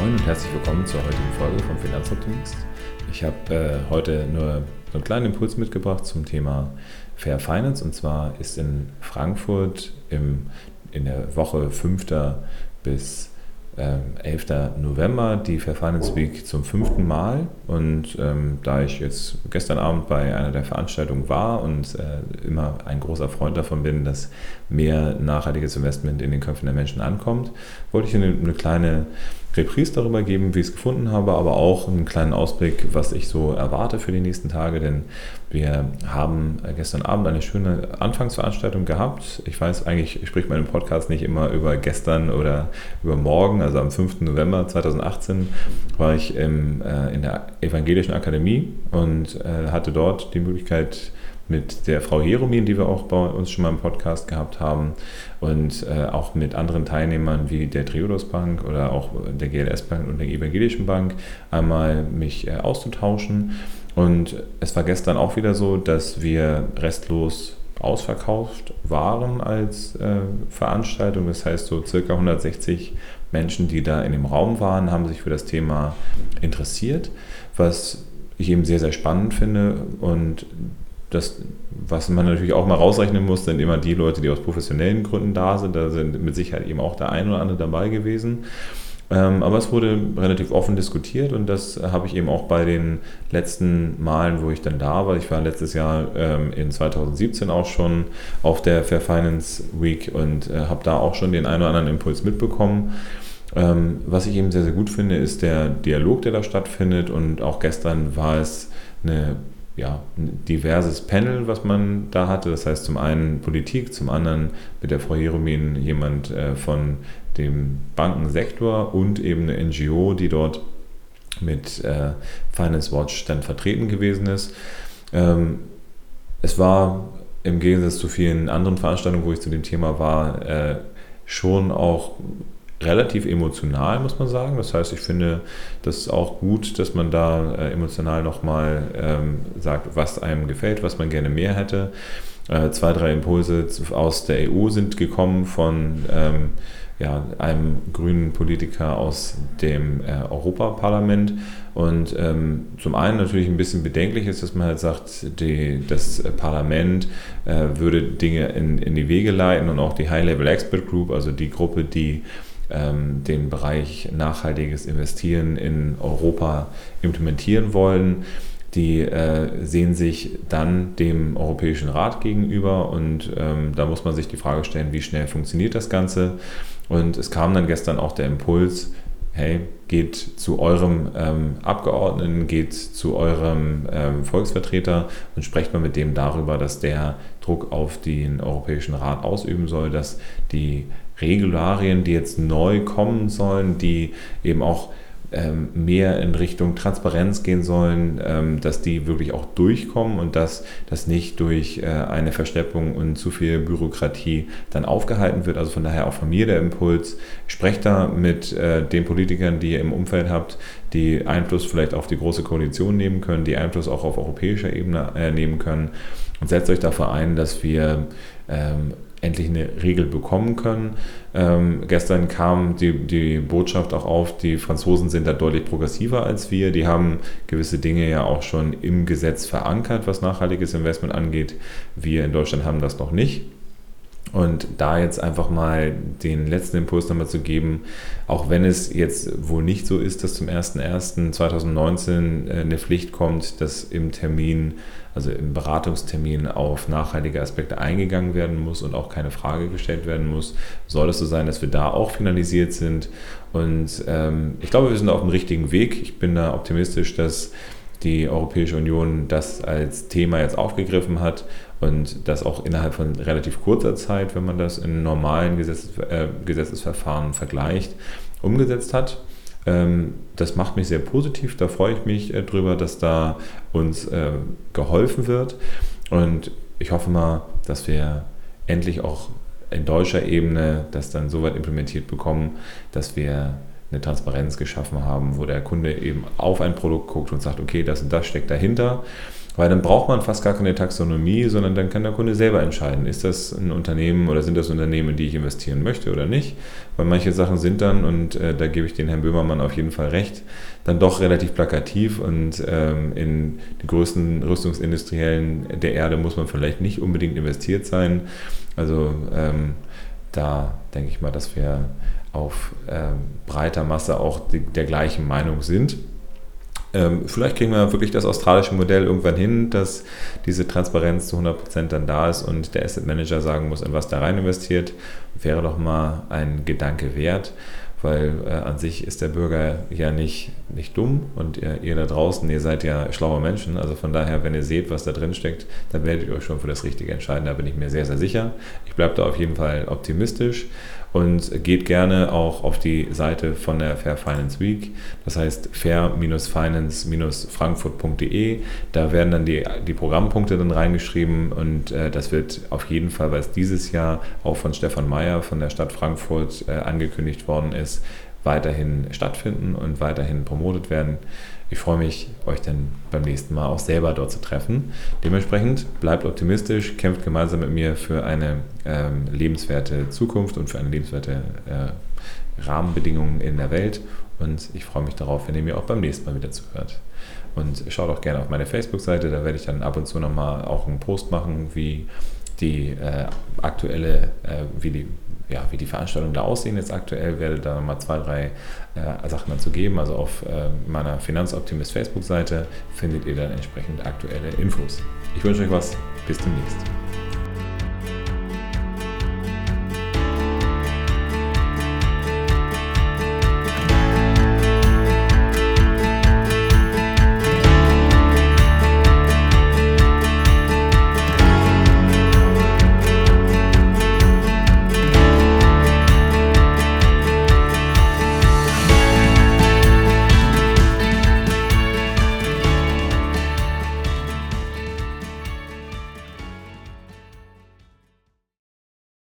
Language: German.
Moin und herzlich willkommen zur heutigen Folge vom Finanzoptimist. Ich habe äh, heute nur einen kleinen Impuls mitgebracht zum Thema Fair Finance. Und zwar ist in Frankfurt im, in der Woche 5. bis 11. Ähm, November die Fair Finance Week zum fünften Mal. Und ähm, da ich jetzt gestern Abend bei einer der Veranstaltungen war und äh, immer ein großer Freund davon bin, dass mehr nachhaltiges Investment in den Köpfen der Menschen ankommt, wollte ich eine, eine kleine Reprise darüber geben, wie ich es gefunden habe, aber auch einen kleinen Ausblick, was ich so erwarte für die nächsten Tage, denn wir haben gestern Abend eine schöne Anfangsveranstaltung gehabt. Ich weiß eigentlich, ich spreche meinem Podcast nicht immer über gestern oder über morgen, also am 5. November 2018 war ich im, äh, in der Evangelischen Akademie und äh, hatte dort die Möglichkeit, mit der Frau Jeromin, die wir auch bei uns schon mal im Podcast gehabt haben, und äh, auch mit anderen Teilnehmern wie der Triodos Bank oder auch der GLS Bank und der Evangelischen Bank einmal mich äh, auszutauschen. Und es war gestern auch wieder so, dass wir restlos ausverkauft waren als äh, Veranstaltung. Das heißt, so circa 160 Menschen, die da in dem Raum waren, haben sich für das Thema interessiert, was ich eben sehr, sehr spannend finde und das, was man natürlich auch mal rausrechnen muss, sind immer die Leute, die aus professionellen Gründen da sind. Da sind mit Sicherheit eben auch der ein oder andere dabei gewesen. Ähm, aber es wurde relativ offen diskutiert und das habe ich eben auch bei den letzten Malen, wo ich dann da war. Ich war letztes Jahr ähm, in 2017 auch schon auf der Fair Finance Week und äh, habe da auch schon den einen oder anderen Impuls mitbekommen. Ähm, was ich eben sehr, sehr gut finde, ist der Dialog, der da stattfindet und auch gestern war es eine ja, ein diverses Panel, was man da hatte. Das heißt zum einen Politik, zum anderen mit der Frau Jeromin jemand äh, von dem Bankensektor und eben eine NGO, die dort mit äh, Finance Watch dann vertreten gewesen ist. Ähm, es war im Gegensatz zu vielen anderen Veranstaltungen, wo ich zu dem Thema war, äh, schon auch relativ emotional, muss man sagen. Das heißt, ich finde das auch gut, dass man da äh, emotional nochmal ähm, sagt, was einem gefällt, was man gerne mehr hätte. Äh, zwei, drei Impulse aus der EU sind gekommen von ähm, ja, einem grünen Politiker aus dem äh, Europaparlament. Und ähm, zum einen natürlich ein bisschen bedenklich ist, dass man halt sagt, die, das Parlament äh, würde Dinge in, in die Wege leiten und auch die High-Level Expert Group, also die Gruppe, die den Bereich nachhaltiges Investieren in Europa implementieren wollen. Die äh, sehen sich dann dem Europäischen Rat gegenüber und ähm, da muss man sich die Frage stellen, wie schnell funktioniert das Ganze. Und es kam dann gestern auch der Impuls, hey, geht zu eurem ähm, Abgeordneten, geht zu eurem ähm, Volksvertreter und sprecht mal mit dem darüber, dass der Druck auf den Europäischen Rat ausüben soll, dass die Regularien, die jetzt neu kommen sollen, die eben auch ähm, mehr in Richtung Transparenz gehen sollen, ähm, dass die wirklich auch durchkommen und dass das nicht durch äh, eine Versteppung und zu viel Bürokratie dann aufgehalten wird. Also von daher auch von mir der Impuls, sprecht da mit äh, den Politikern, die ihr im Umfeld habt, die Einfluss vielleicht auf die große Koalition nehmen können, die Einfluss auch auf europäischer Ebene äh, nehmen können und setzt euch dafür ein, dass wir ähm, endlich eine Regel bekommen können. Ähm, gestern kam die, die Botschaft auch auf, die Franzosen sind da deutlich progressiver als wir. Die haben gewisse Dinge ja auch schon im Gesetz verankert, was nachhaltiges Investment angeht. Wir in Deutschland haben das noch nicht. Und da jetzt einfach mal den letzten Impuls nochmal zu geben, auch wenn es jetzt wohl nicht so ist, dass zum 01.01.2019 äh, eine Pflicht kommt, dass im Termin, also im Beratungstermin auf nachhaltige Aspekte eingegangen werden muss und auch keine Frage gestellt werden muss, soll es so sein, dass wir da auch finalisiert sind. Und ähm, ich glaube, wir sind auf dem richtigen Weg. Ich bin da optimistisch, dass die Europäische Union das als Thema jetzt aufgegriffen hat und das auch innerhalb von relativ kurzer Zeit, wenn man das in normalen Gesetzes, äh, Gesetzesverfahren vergleicht, umgesetzt hat. Ähm, das macht mich sehr positiv, da freue ich mich äh, drüber, dass da uns äh, geholfen wird und ich hoffe mal, dass wir endlich auch in deutscher Ebene das dann so weit implementiert bekommen, dass wir eine Transparenz geschaffen haben, wo der Kunde eben auf ein Produkt guckt und sagt, okay, das und das steckt dahinter. Weil dann braucht man fast gar keine Taxonomie, sondern dann kann der Kunde selber entscheiden, ist das ein Unternehmen oder sind das Unternehmen, in die ich investieren möchte oder nicht. Weil manche Sachen sind dann, und äh, da gebe ich den Herrn Böhmermann auf jeden Fall recht, dann doch relativ plakativ und ähm, in die größten Rüstungsindustriellen der Erde muss man vielleicht nicht unbedingt investiert sein. Also ähm, da denke ich mal, dass wir auf ähm, breiter Masse auch die, der gleichen Meinung sind. Ähm, vielleicht kriegen wir wirklich das australische Modell irgendwann hin, dass diese Transparenz zu 100% dann da ist und der Asset Manager sagen muss, in was da rein investiert. Wäre doch mal ein Gedanke wert weil äh, an sich ist der Bürger ja nicht, nicht dumm und ihr, ihr, da draußen, ihr seid ja schlaue Menschen. Also von daher, wenn ihr seht, was da drin steckt, dann werdet ihr euch schon für das Richtige entscheiden. Da bin ich mir sehr, sehr sicher. Ich bleibe da auf jeden Fall optimistisch und geht gerne auch auf die Seite von der Fair Finance Week, das heißt fair-finance-frankfurt.de. Da werden dann die, die Programmpunkte dann reingeschrieben und äh, das wird auf jeden Fall, weil es dieses Jahr auch von Stefan Mayer von der Stadt Frankfurt äh, angekündigt worden ist, weiterhin stattfinden und weiterhin promotet werden. Ich freue mich, euch dann beim nächsten Mal auch selber dort zu treffen. Dementsprechend bleibt optimistisch, kämpft gemeinsam mit mir für eine ähm, lebenswerte Zukunft und für eine lebenswerte äh, Rahmenbedingungen in der Welt. Und ich freue mich darauf, wenn ihr mir auch beim nächsten Mal wieder zuhört. Und schaut auch gerne auf meine Facebook-Seite, da werde ich dann ab und zu nochmal auch einen Post machen, wie die äh, aktuelle, äh, wie die ja, wie die Veranstaltungen da aussehen jetzt aktuell, werde da mal zwei, drei äh, Sachen dazu geben. Also auf äh, meiner Finanzoptimist Facebook-Seite findet ihr dann entsprechend aktuelle Infos. Ich wünsche euch was. Bis demnächst.